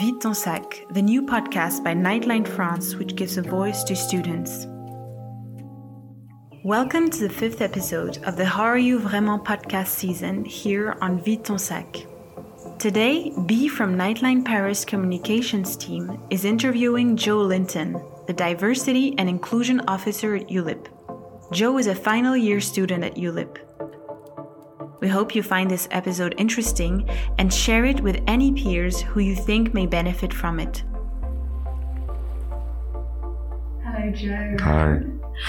Vide ton sac, the new podcast by Nightline France, which gives a voice to students. Welcome to the fifth episode of the How Are You Vraiment podcast season here on Vide ton sac. Today, B from Nightline Paris communications team is interviewing Joe Linton, the Diversity and Inclusion Officer at ULIP. Joe is a final year student at ULIP. We hope you find this episode interesting and share it with any peers who you think may benefit from it. Hello, Joe. Hi.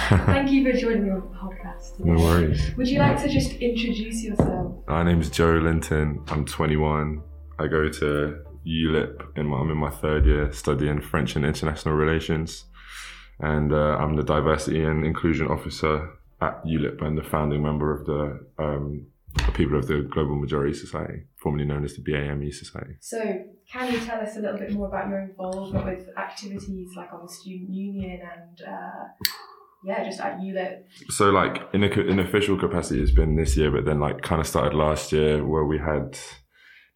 Thank you for joining me on the podcast. Today. No worries. Would you like to just introduce yourself? My name is Joe Linton. I'm 21. I go to ULIP. In my, I'm in my third year studying French and International Relations. And uh, I'm the Diversity and Inclusion Officer at ULIP and the founding member of the um, the people of the Global Majority Society, formerly known as the BAME Society. So, can you tell us a little bit more about your involvement with activities like on the student union and, uh, yeah, just at ULIP? So, like in a, in official capacity, it's been this year, but then like kind of started last year where we had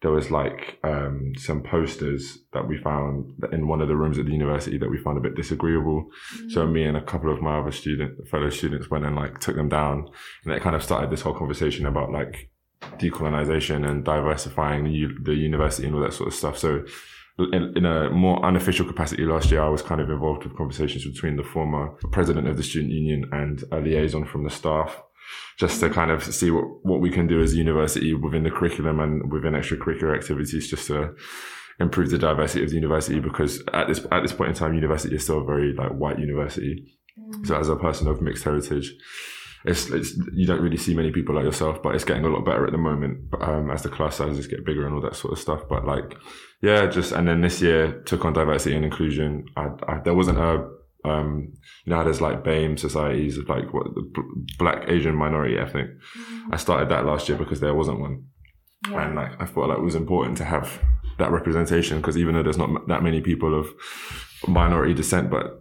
there was like um, some posters that we found in one of the rooms at the university that we found a bit disagreeable. Mm-hmm. So me and a couple of my other student fellow students went and like took them down, and it kind of started this whole conversation about like decolonization and diversifying the, the university and all that sort of stuff. So in, in, a more unofficial capacity last year, I was kind of involved with conversations between the former president of the student union and a liaison from the staff just to kind of see what, what we can do as a university within the curriculum and within extracurricular activities just to improve the diversity of the university because at this at this point in time university is still a very like white university. Mm. so as a person of mixed heritage it's, it's, you don't really see many people like yourself but it's getting a lot better at the moment um, as the class sizes get bigger and all that sort of stuff. But like yeah just and then this year took on diversity and inclusion. I, I, there wasn't a um, you know how there's like BAME societies of like what the black Asian minority ethnic. Mm-hmm. I started that last year because there wasn't one, yeah. and like I thought like it was important to have that representation because even though there's not that many people of minority descent, but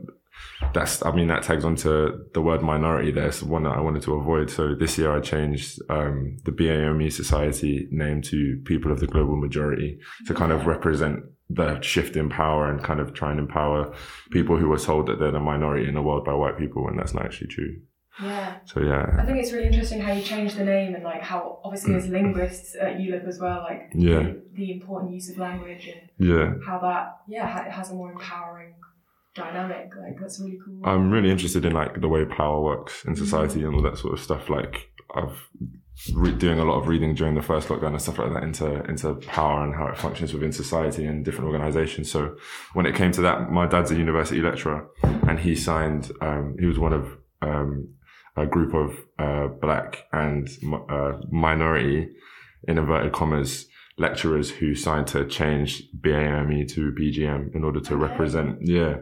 that's I mean that tags onto the word minority. There's one that I wanted to avoid. So this year I changed um, the BAME society name to People of the Global Majority to kind of represent the shift in power and kind of try and empower people who were told that they're the minority in the world by white people when that's not actually true. Yeah. So yeah. I think it's really interesting how you change the name and like how obviously as linguists at ULIP as well, like yeah. the, the important use of language and yeah how that yeah it has a more empowering dynamic. Like that's really cool. I'm really interested in like the way power works in society mm. and all that sort of stuff. Like I've re- doing a lot of reading during the first lockdown and stuff like that into into power and how it functions within society and different organizations. So when it came to that, my dad's a university lecturer, and he signed. Um, he was one of um, a group of uh, black and uh, minority, in inverted commas, lecturers who signed to change BAME to BGM in order to represent. Yeah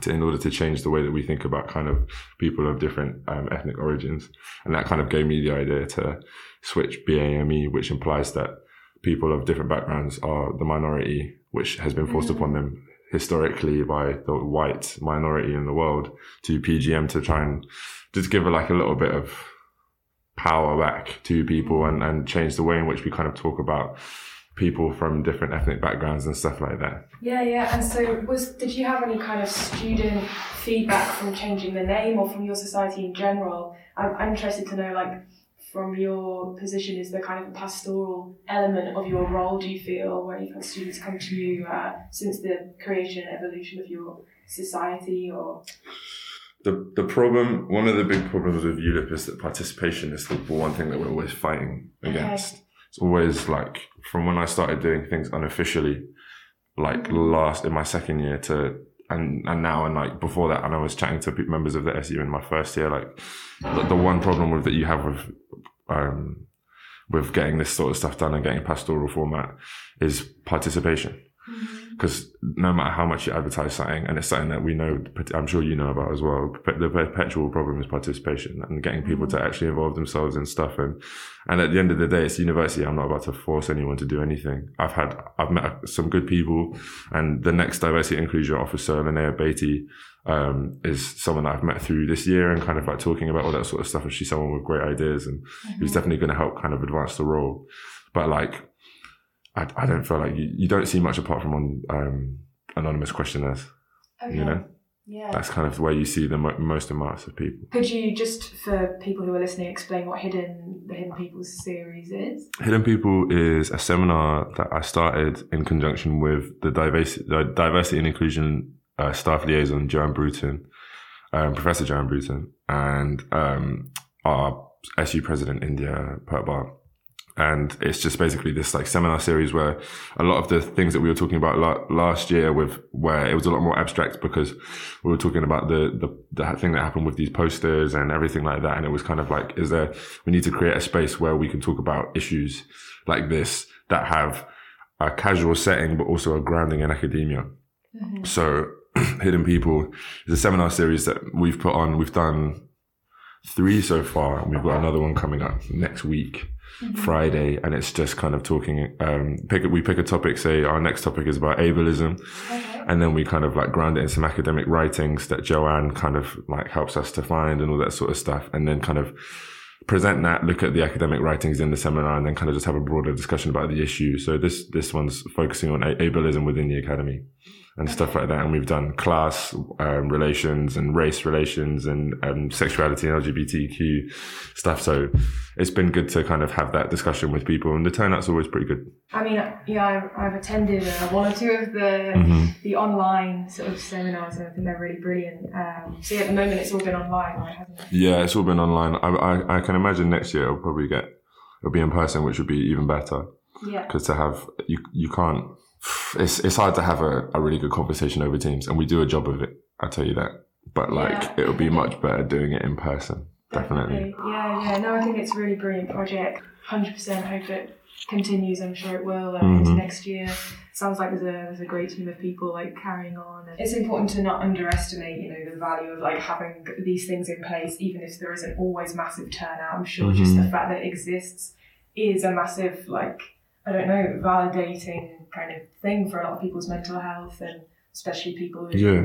to, in order to change the way that we think about kind of people of different um, ethnic origins. And that kind of gave me the idea to switch BAME, which implies that people of different backgrounds are the minority, which has been forced mm-hmm. upon them historically by the white minority in the world to PGM to try and just give it like a little bit of power back to people and, and change the way in which we kind of talk about people from different ethnic backgrounds and stuff like that. Yeah, yeah. And so, was did you have any kind of student feedback from changing the name or from your society in general? I'm, I'm interested to know, like, from your position, is the kind of pastoral element of your role? Do you feel when you've had students come to you uh, since the creation and evolution of your society, or? The, the problem, one of the big problems with ULIP is that participation is the one thing that we're always fighting against. Okay it's always like from when I started doing things unofficially, like mm-hmm. last in my second year to and and now and like before that, and I was chatting to members of the SU in my first year. Like the, the one problem with that you have with um with getting this sort of stuff done and getting pastoral format is participation. Mm-hmm because no matter how much you advertise something, and it's something that we know, I'm sure you know about as well, the perpetual problem is participation and getting people to mm. actually involve themselves in stuff. And, and at the end of the day, it's university. I'm not about to force anyone to do anything. I've had, I've met some good people and the next diversity inclusion officer, Linnea Beatty, um, is someone that I've met through this year and kind of like talking about all that sort of stuff. And she's someone with great ideas and mm-hmm. who's definitely going to help kind of advance the role. But like, I, I don't feel like you, you don't see much apart from on um, anonymous questionnaires. Okay. You know, Yeah. that's kind of where you see the mo- most amounts of people. Could you just, for people who are listening, explain what Hidden the Hidden People's series is? Hidden People is a seminar that I started in conjunction with the diversity, the diversity and inclusion uh, staff liaison, Joanne Bruton, um, Professor Joanne Bruton, and um, our SU president, India Pertbar. And it's just basically this like seminar series where a lot of the things that we were talking about la- last year with where it was a lot more abstract because we were talking about the, the, the thing that happened with these posters and everything like that. And it was kind of like, is there, we need to create a space where we can talk about issues like this that have a casual setting, but also a grounding in academia. Mm-hmm. So Hidden People is a seminar series that we've put on. We've done three so far, and we've got another one coming up next week, Friday, and it's just kind of talking. Um, pick we pick a topic. Say our next topic is about ableism, Okay. and then we kind of like ground it in some academic writings that Joanne kind of like helps us to find and all that sort of stuff, and then kind of present that, look at the academic writings in the seminar, and then kind of just have a broader discussion about the issue. So this this one's focusing on ableism within the academy and stuff like that. And we've done class um, relations and race relations and um, sexuality and LGBTQ stuff. So it's been good to kind of have that discussion with people, and the turnout's always pretty good. I mean, yeah, I've, I've attended uh, one or two of the Mm-hmm. the online sort of seminars, and I think they're really brilliant. Um, so yeah, at the moment it's all been online, right? Hasn't it? Yeah, it's all been online. I, I, I can imagine next year it'll probably get it'll be in person, which would be even better Yeah. because to have you you can't. It's it's hard to have a, a really good conversation over Teams, and we do a job of it. I tell you that. But like, Yeah. it would be much better doing it in person. Definitely. Yeah, yeah. No, I think it's a really brilliant project. Hundred percent hope it continues. I'm sure it will uh, Mhm. into next year. Sounds like there's a there's a great team of people like carrying on. It's important to not underestimate, you know, the value of like having these things in place, even if there isn't always massive turnout. I'm sure just the fact that it exists is a massive like I don't know validating kind of thing for a lot of people's mental health and especially people who Yeah.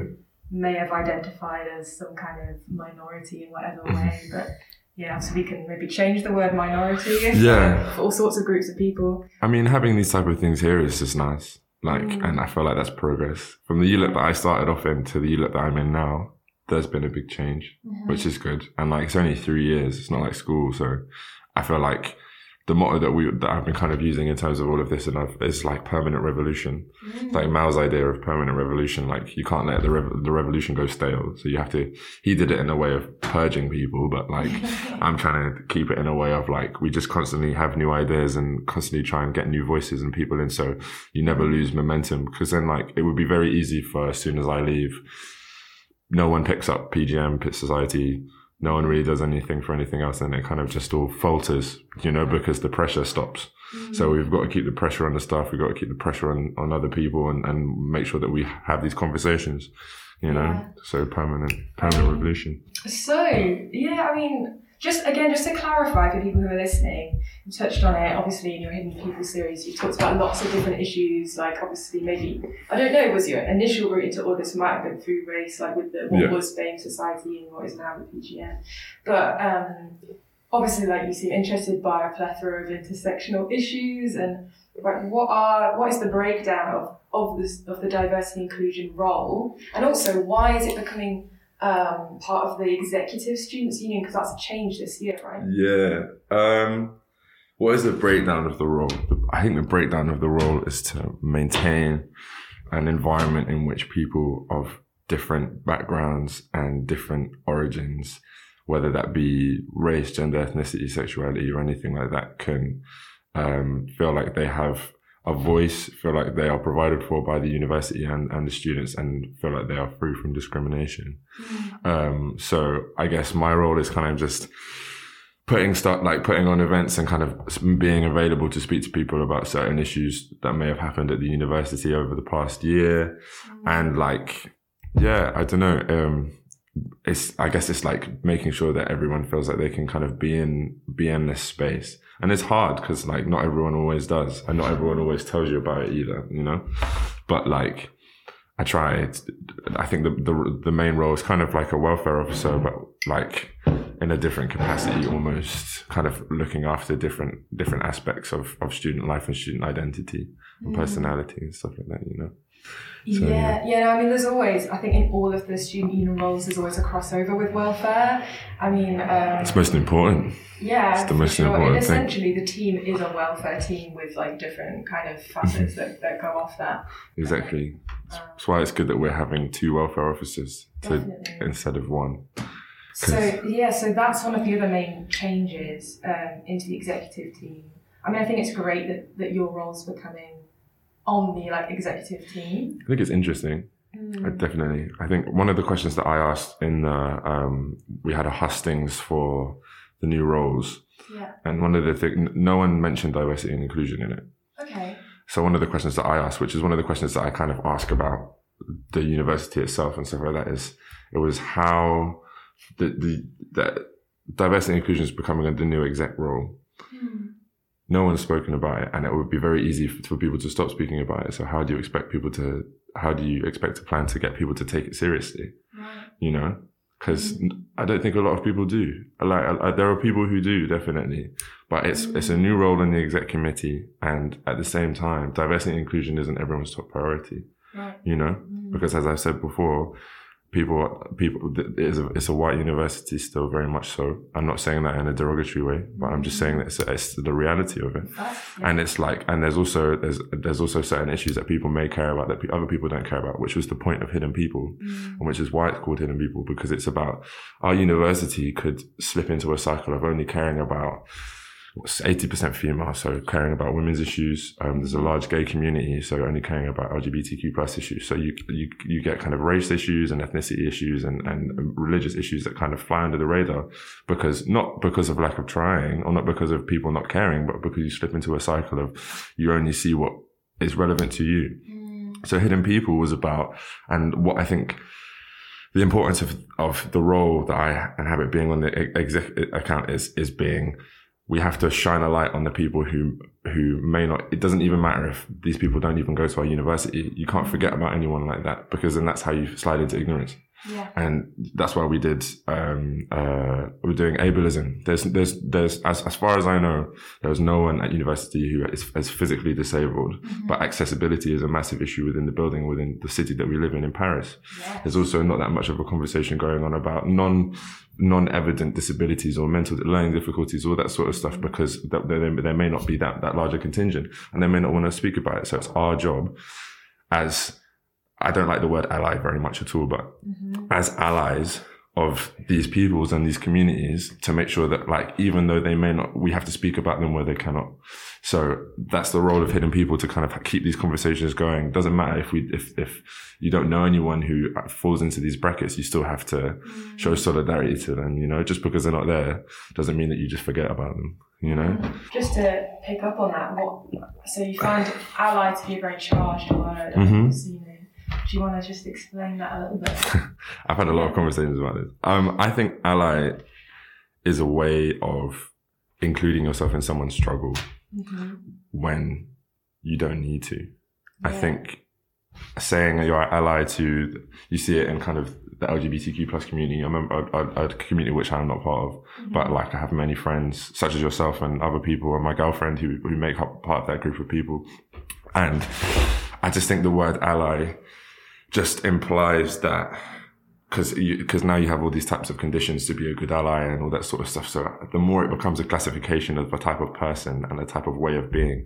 may have identified as some kind of minority in whatever way, but yeah, so we can maybe change the word minority Yeah. for all sorts of groups of people. I mean, having these type of things here is just nice. Like, Mm. and I feel like that's progress. From the ULIP that I started off in to the ULIP that I'm in now, there's been a big change, which is good. And like, it's only three years. It's not like school. So I feel like the motto that we, that I've been kind of using in terms of all of this and I've, is like permanent revolution. Mm. Like Mao's idea of permanent revolution. Like you can't let the, rev- the revolution go stale. So you have to, he did it in a way of purging people, but like, I'm trying to keep it in a way of like we just constantly have new ideas and constantly try and get new voices and people in so you never lose momentum because then like it would be very easy for as soon as I leave no one picks up PGM Pit Society no one really does anything for anything else and it kind of just all falters you know because the pressure stops. So mm. we've got to keep the pressure on the staff we've got to keep the pressure on, on other people and, and make sure that we have these conversations you know Yeah. so permanent permanent Um, revolution So yeah, I mean, just again, just to clarify for people who are listening, you touched on it. Obviously, in your Hidden People series, you talked about lots of different issues. Like, obviously, maybe I don't know, was your initial route into all this might have been through race, like with the what Yeah. was BAME Society and what is now the PGM. But um, obviously, like you seem interested by a plethora of intersectional issues and like what are what is the breakdown of of this of the diversity inclusion role, and also why is it becoming um, part of the executive students union because that's changed this year, right? Yeah. Um, what is the breakdown of the role? I think the breakdown of the role is to maintain an environment in which people of different backgrounds and different origins, whether that be race, gender, ethnicity, sexuality, or anything like that, can um, feel like they have a voice, feel like they are provided for by the university and, and the students, and feel like they are free from discrimination. Um, so I guess my role is kind of just putting stuff like putting on events and kind of being available to speak to people about certain issues that may have happened at the university over the past year. And like, yeah, I don't know. Um, it's, I guess it's like making sure that everyone feels like they can kind of be in, be in this space. And it's hard because like not everyone always does and not everyone always tells you about it either, you know? But like, I try. I think the, the the main role is kind of like a welfare officer, but like in a different capacity, almost kind of looking after different different aspects of, of student life and student identity and mm. personality and stuff like that. You know. So, yeah, yeah. I mean, there's always, I think, in all of the student union roles, there's always a crossover with welfare. I mean, um, It's most important. yeah, it's the most sure. important And thing. essentially, the team is a welfare team with like different kind of facets that, that go off that. Exactly. Um, That's why it's good that we're having two welfare officers to, instead of one. So yeah, so that's one of the other main changes um, into the executive team. I mean, I think it's great that, that your role's becoming on the like executive team. I think it's interesting. I definitely. I think one of the questions that I asked in the um, we had a hustings for the new roles, Yeah. and one of the things no one mentioned diversity and inclusion in it. Okay. So one of the questions that I asked, which is one of the questions that I kind of ask about the university itself and stuff like that, is it was how the the, the diversity and inclusion is becoming the new exec role. No one's spoken about it, and it would be very easy for, for people to stop speaking about it. So how do you expect people to? How do you expect to plan to get people to take it seriously? Right. You know, because mm-hmm. I don't think a lot of people do. Like I, I- there are people who do definitely, but it's it's a new mm. role in the exec committee, and at the same time, diversity and inclusion isn't everyone's top priority. Right. You know, mm. because as I said before, people people it's a, it's a white university still very much so. I'm not saying that in a derogatory way, but I'm just saying that it's, it's the reality of it. That's, And it's like, and there's also there's there's also certain issues that people may care about that other people don't care about, which was the point of Hidden People, mm. and which is why it's called Hidden People because it's about our university could slip into a cycle of only caring about eighty percent female, so caring about women's issues. Um, there's a large gay community, so only caring about LGBTQ plus issues. So you you you get kind of race issues and ethnicity issues and and religious issues that kind of fly under the radar because not because of lack of trying or not because of people not caring, but because you slip into a cycle of you only see what is relevant to you. So Hidden People was about, and what I think the importance of, of the role that I inhabit being on the exec account is, is being, we have to shine a light on the people who, who may not, it doesn't even matter if these people don't even go to our university. You can't forget about anyone like that because then that's how you slide into ignorance yeah. and that's why we did um uh we're doing ableism there's there's there's as, as far as i know there's no one at university who is, is physically disabled but accessibility is a massive issue within the building within the city that we live in in paris Yeah. there's also not that much of a conversation going on about non non-evident disabilities or mental learning difficulties all that sort of stuff because there, there may not be that that larger contingent and they may not want to speak about it so it's our job as I don't like the word ally very much at all, but mm-hmm. as allies of these peoples and these communities to make sure that like even though they may not we have to speak about them where they cannot. So that's the role of hidden people to kind of keep these conversations going. Doesn't matter if we if if you don't know anyone who uh, falls into these brackets you still have to mm-hmm. show solidarity to them you know? Just because they're not there doesn't mean that you just forget about them you know? Mm-hmm. Just to pick up on that, what so you find ally to be a very charged word. Mhm. So, you know, do you want to just explain that a little bit? I've had a lot of conversations about this. Um, I think ally is a way of including yourself in someone's struggle Mm-hmm. when you don't need to. I think saying you're an ally to, you see it in kind of the LGBTQ plus community. I remember a, a, a community which I'm not part of, but like I have many friends, such as yourself and other people, and my girlfriend who who make up part of that group of people. And I just think the word ally just implies that because because now you have all these types of conditions to be a good ally and all that sort of stuff. So uh, the more it becomes a classification of a type of person and a type of way of being,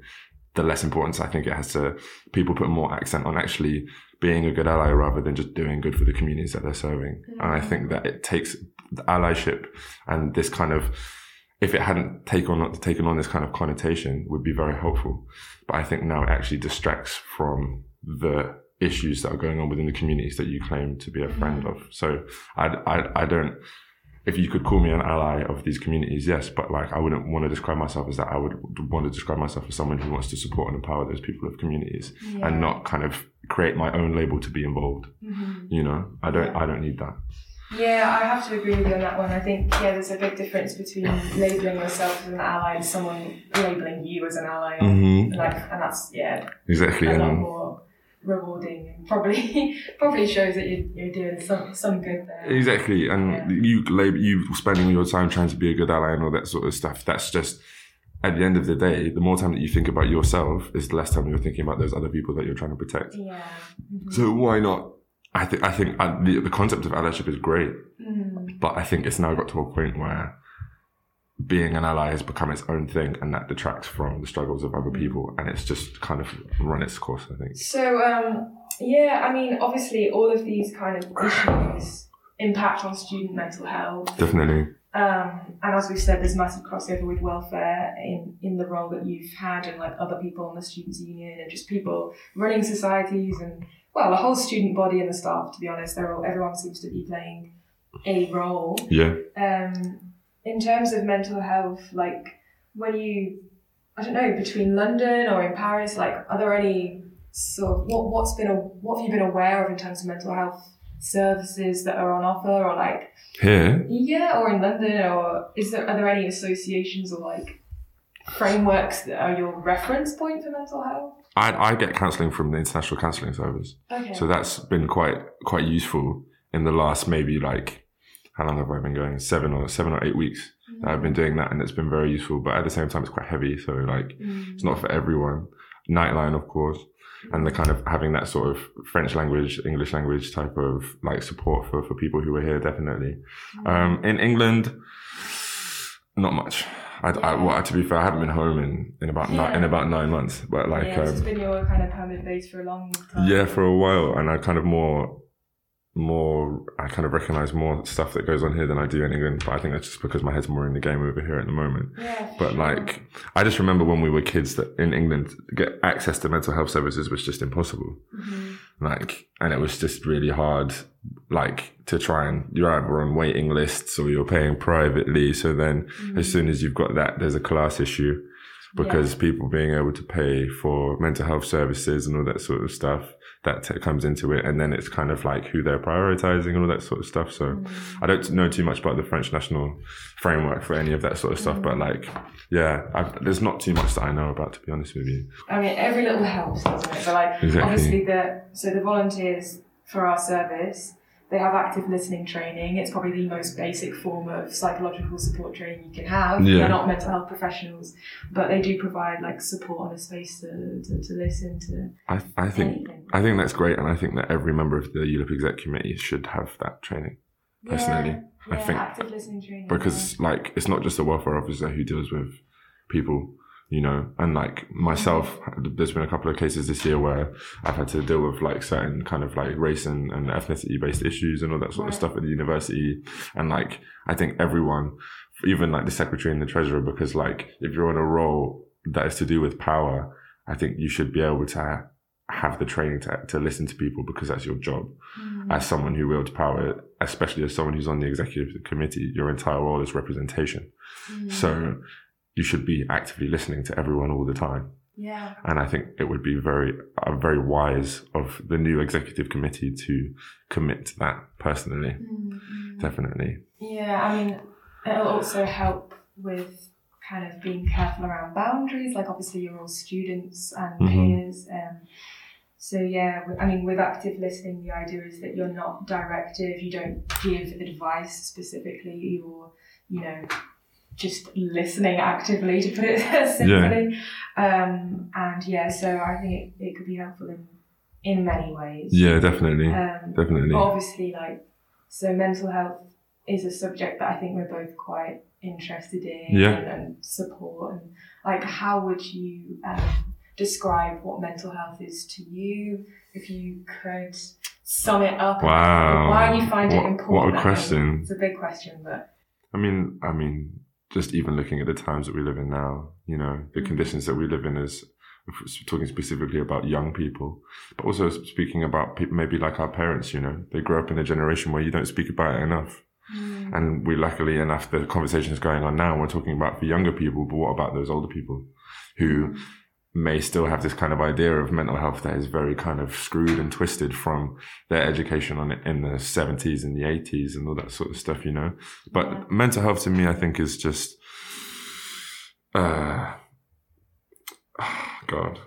the less importance I think it has to. People put more accent on actually being a good ally rather than just doing good for the communities that they're serving. And I think that it takes the allyship and this kind of if it hadn't taken on taken on this kind of connotation would be very helpful. But I think now it actually distracts from the issues that are going on within the communities that you claim to be a friend of. So I, I, I don't, if you could call me an ally of these communities, yes, but like I wouldn't want to describe myself as that. I would want to describe myself as someone who wants to support and empower those people of communities and not kind of create my own label to be involved. Mm-hmm. You know, I don't, I don't need that. Yeah, I have to agree with you on that one. I think yeah, there's a big difference between labeling yourself as an ally and someone labeling you as an ally, Mm-hmm. like, and that's yeah, Exactly. a lot And probably probably shows that you're, you're doing some some good there. Exactly, and Yeah. you labor you spending your time trying to be a good ally and all that sort of stuff. That's just at the end of the day, the more time that you think about yourself, is the less time you're thinking about those other people that you're trying to protect. Yeah. Mhm. So why not? I think I think uh, the the concept of allyship is great, Mm. but I think it's now got to a point where being an ally has become its own thing, and that detracts from the struggles of other people, and it's just kind of run its course. I think. So um, yeah, I mean, obviously, all of these kind of issues impact on student mental health. Definitely. Um, and as we've said, there's massive crossover with welfare in, in the role that you've had and like other people in the students' union and just people running societies and well, the whole student body and the staff. To be honest, they're all everyone seems to be playing a role. Yeah. Um, in terms of mental health, like when you, I don't know, between London or in Paris, like are there any sort of what what's been a what have you been aware of in terms of mental health services that are on offer or like Here. yeah, or in London, or is there are there any associations or like frameworks that are your reference point for mental health? I, I get counselling from the International Counselling Service. Okay. So that's been quite quite useful in the last maybe like how long have I been going? Seven or seven or eight weeks. that I've been doing that and it's been very useful. But at the same time it's quite heavy. So like Mm. it's not for everyone. Nightline of course. And the kind of having that sort of French language, English language type of like support for, for people who are here definitely. Um in England not much. I, I, well, to be fair, I haven't been home in, in about nine, in about nine months, but like, yeah, it's um, been your kind of permanent base for a long time. yeah, for a while, and I kind of more, more, I kind of recognize more stuff that goes on here than I do in England. But I think that's just because my head's more in the game over here at the moment. Yeah, But sure. like, I just remember when we were kids that in England, get access to mental health services was just impossible. Mhm. Like, and it was just really hard, like, to try and you're either on waiting lists or you're paying privately. So then, as soon as you've got that, there's a class issue because people being able to pay for mental health services and all that sort of stuff that t- comes into it. And then it's kind of like who they're prioritizing and all that sort of stuff. So Mm-hmm. I don't know too much about the French national framework for any of that sort of stuff, but like, yeah, I've, there's not too much that I know about, to be honest with you. I mean, every little helps, doesn't it? But like, Exactly. obviously, the so the volunteers for our service, they have active listening training. It's probably the most basic form of psychological support training you can have. Yeah. They're not mental health professionals, but they do provide like support and a space to, to, to listen to I, I think, anything. I think that's great. And I think that every member of the ULIP exec committee should have that training. personally, Yeah, I yeah, think- active listening training because like it's not just a welfare officer who deals with people you know and like myself there's been a couple of cases this year where i've had to deal with like certain kind of like race and, and ethnicity based issues and all that sort of stuff at the university and like i think everyone even like the secretary and the treasurer because like if you're on a role that is to do with power i think you should be able to have the training to, to listen to people because that's your job Mm. as someone who wields power, especially as someone who's on the executive committee, your entire role is representation. Mm. So you should be actively listening to everyone all the time. yeah And I think it would be very, uh, very wise of the new executive committee to commit to that personally. Mm, mm. Definitely. Yeah, I mean, it'll also help with kind of being careful around boundaries. Like, obviously, you're all students and Mhm. peers. Um, so, yeah, I mean, with active listening, the idea is that you're not directive, you don't give advice specifically, you're, you know, just listening actively, to put it simply. Um, and yeah, so I think it, it could be helpful in, in many ways. Yeah, definitely. Um, Definitely. obviously, like, so mental health is a subject that I think we're both quite interested in Yeah. and, and support. And like, how would you um, describe what mental health is to you if you could sum it up? Wow. Why do you find What- it what a important? I mean, question. It's a big question, but I mean, I mean, just even looking at the times that we live in now, you know, the Mhm. conditions that we live in is talking specifically about young people, but also speaking about people maybe like our parents, you know, they grew up in a generation where you don't speak about it enough. And we luckily enough, the conversation is going on now. We're talking about for younger people, but what about those older people who may still have this kind of idea of mental health that is very kind of screwed and twisted from their education on it in the 70s and the 80s and all that sort of stuff, you know? But Yeah. mental health to me, I think is just, uh, God,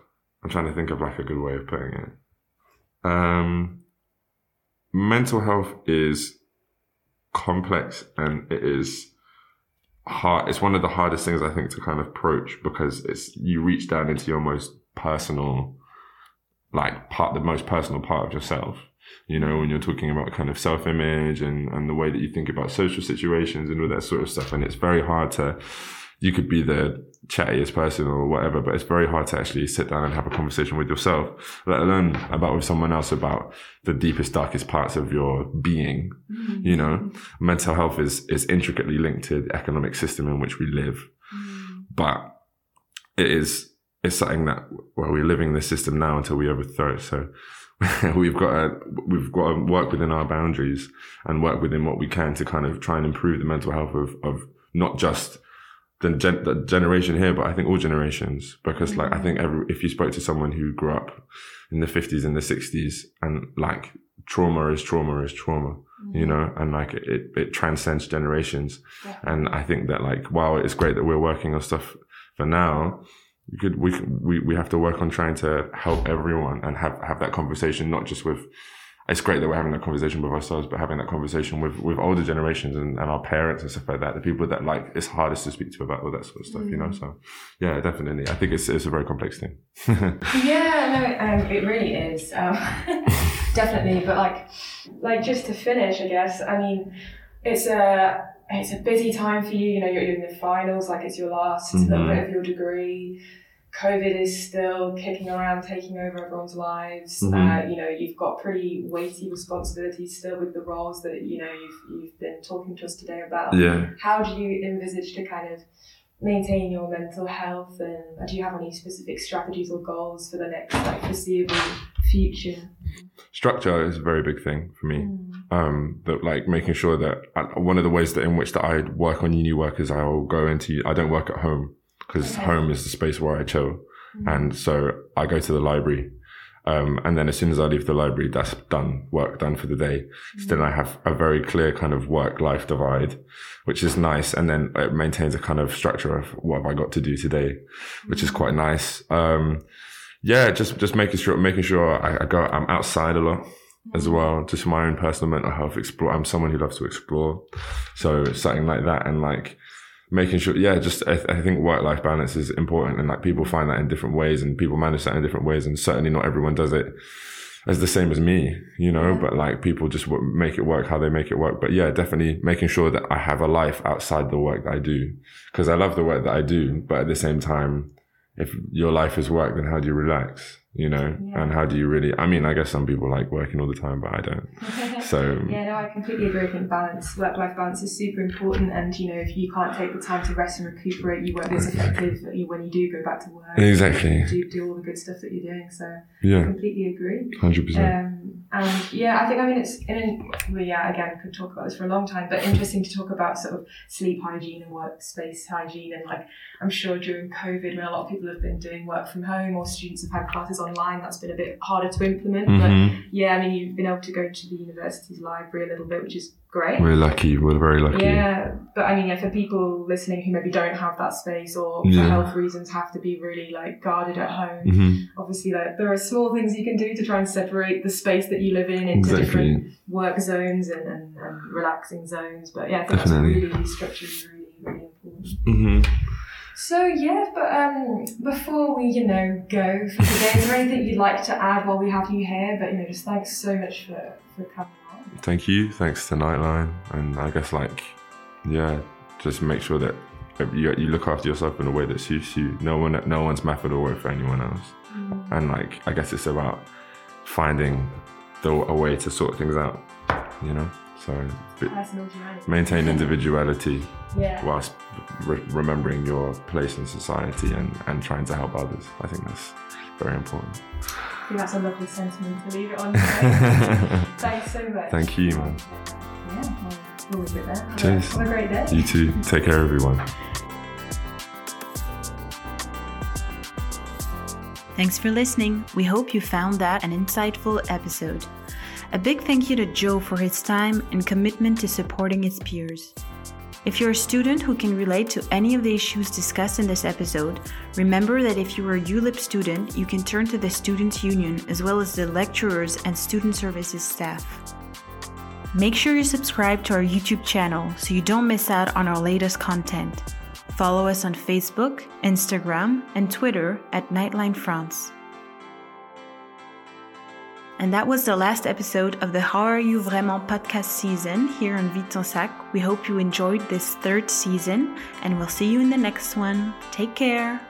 I'm trying to think of like a good way of putting it. Um, mental health is complex and it is hard. It's one of the hardest things I think to kind of approach because it's you reach down into your most personal, like part, the most personal part of yourself. You know, when you're talking about kind of self image and, and the way that you think about social situations and all that sort of stuff. And it's very hard to, you could be the chattiest person or whatever, but it's very hard to actually sit down and have a conversation with yourself, let alone about with someone else about the deepest, darkest parts of your being. Mm-hmm. You know, mental health is, is intricately linked to the economic system in which we live. Mm-hmm. But it is, it's something that, well, we're living in this system now until we overthrow it. So we've got to, we've got to work within our boundaries and work within what we can to kind of try and improve the mental health of, of not just the, gen- the generation here, but I think all generations, because like, I think every, if you spoke to someone who grew up in the fifties and the sixties and like trauma is trauma is trauma, mm-hmm. you know, and like it, it transcends generations. And I think that like, wow, it's great that we're working on stuff for now. We could, we, we, we have to work on trying to help everyone and have, have that conversation, not just with it's great that we're having that conversation with ourselves, but having that conversation with, with older generations and, and our parents and stuff like that, the people that like it's hardest to speak to about all that sort of stuff, mm. you know? Mm. So yeah, definitely. I think it's, it's a very complex thing. yeah, no, um, it really is. Um, definitely. But like, like just to finish, I guess, I mean, it's a, it's a busy time for you, you know, you're in the finals, like it's your last mm-hmm. little bit of your degree COVID is still kicking around, taking over everyone's lives. Mm-hmm. Uh, you know, you've got pretty weighty responsibilities still with the roles that you know you've you've been talking to us today about. Yeah. How do you envisage to kind of maintain your mental health, and do you have any specific strategies or goals for the next like foreseeable future? Structure is a very big thing for me. Mm. Um, that like making sure that I, uh, one of the ways that in which that I work on uni work is I'll go into I don't work at home because okay. home is the space where I chill. Mm-hmm. And so I go to the library. Um, and then as soon as I leave the library, that's done, work done for the day. Mm-hmm. So then I have a very clear kind of work life divide, which is nice. And then it maintains a kind of structure of what have I got to do today, which is mm-hmm. quite nice. Um, yeah, just, just making sure, making sure I, I go, I'm outside a lot as mm-hmm. well, just my own personal mental health explore. I'm someone who loves to explore. So something like that. And like, making sure, yeah, just I, th- I think work life balance is important, and like people find that in different ways, and people manage that in different ways, and certainly not everyone does it as the same as me, you know. But like people just make it work how they make it work. But yeah, definitely making sure that I have a life outside the work that I do, because I love the work that I do, but at the same time, if your life is work, then how do you relax? You know yeah. and how do you really i mean i guess some people like working all the time but i don't. So yeah no i completely agree. I think balance work life balance is super important and you know if you can't take the time to rest and recuperate you won't be as effective when you do go back to work. Exactly. Do, do all the good stuff that you're doing so yeah. I completely agree. 100% um, and yeah i think i mean it's in well, yeah again could talk about this for a long time but interesting to talk about sort of sleep hygiene and workspace hygiene and like i'm sure during covid when a lot of people have been doing work from home or students have had classes online that's been a bit harder to implement mm-hmm. but yeah i mean you've been able to go to the university's library a little bit which is great. We're lucky. We're very lucky. Yeah, but I mean, yeah, for people listening who maybe don't have that space or for yeah. health reasons have to be really like guarded at home. Mm-hmm. Obviously, like there are small things you can do to try and separate the space that you live in into exactly. different work zones and, and, and, relaxing zones. But yeah, I think Definitely. that's really structure is really really important. Mm-hmm. So yeah, but um, before we you know go for today, is there anything you'd like to add while we have you here? But you know, just thanks so much for for coming on. thank you. Thanks to Nightline. And I guess, like, yeah, just make sure that you, you look after yourself in a way that suits you. No one, no one's method will work for anyone else. Mm. And like, I guess it's about finding the, a way to sort things out, you know? So maintain individuality yeah. whilst re- remembering your place in society and, and trying to help others. I think that's very important I think that's a lovely sentiment to leave it on. Thanks so much. Thank you, man. Yeah, we'll leave it there. Cheers. Have a great day. You too. Take care, everyone. Thanks for listening. We hope you found that an insightful episode. A big thank you to Joe for his time and commitment to supporting his peers. If you're a student who can relate to any of the issues discussed in this episode, remember that if you are a ULIP student, you can turn to the Students' Union as well as the lecturers and student services staff. Make sure you subscribe to our YouTube channel so you don't miss out on our latest content. Follow us on Facebook, Instagram, and Twitter at Nightline France. And that was the last episode of the How Are You Vraiment podcast season here on Vide Ton Sac. We hope you enjoyed this third season, and we'll see you in the next one. Take care.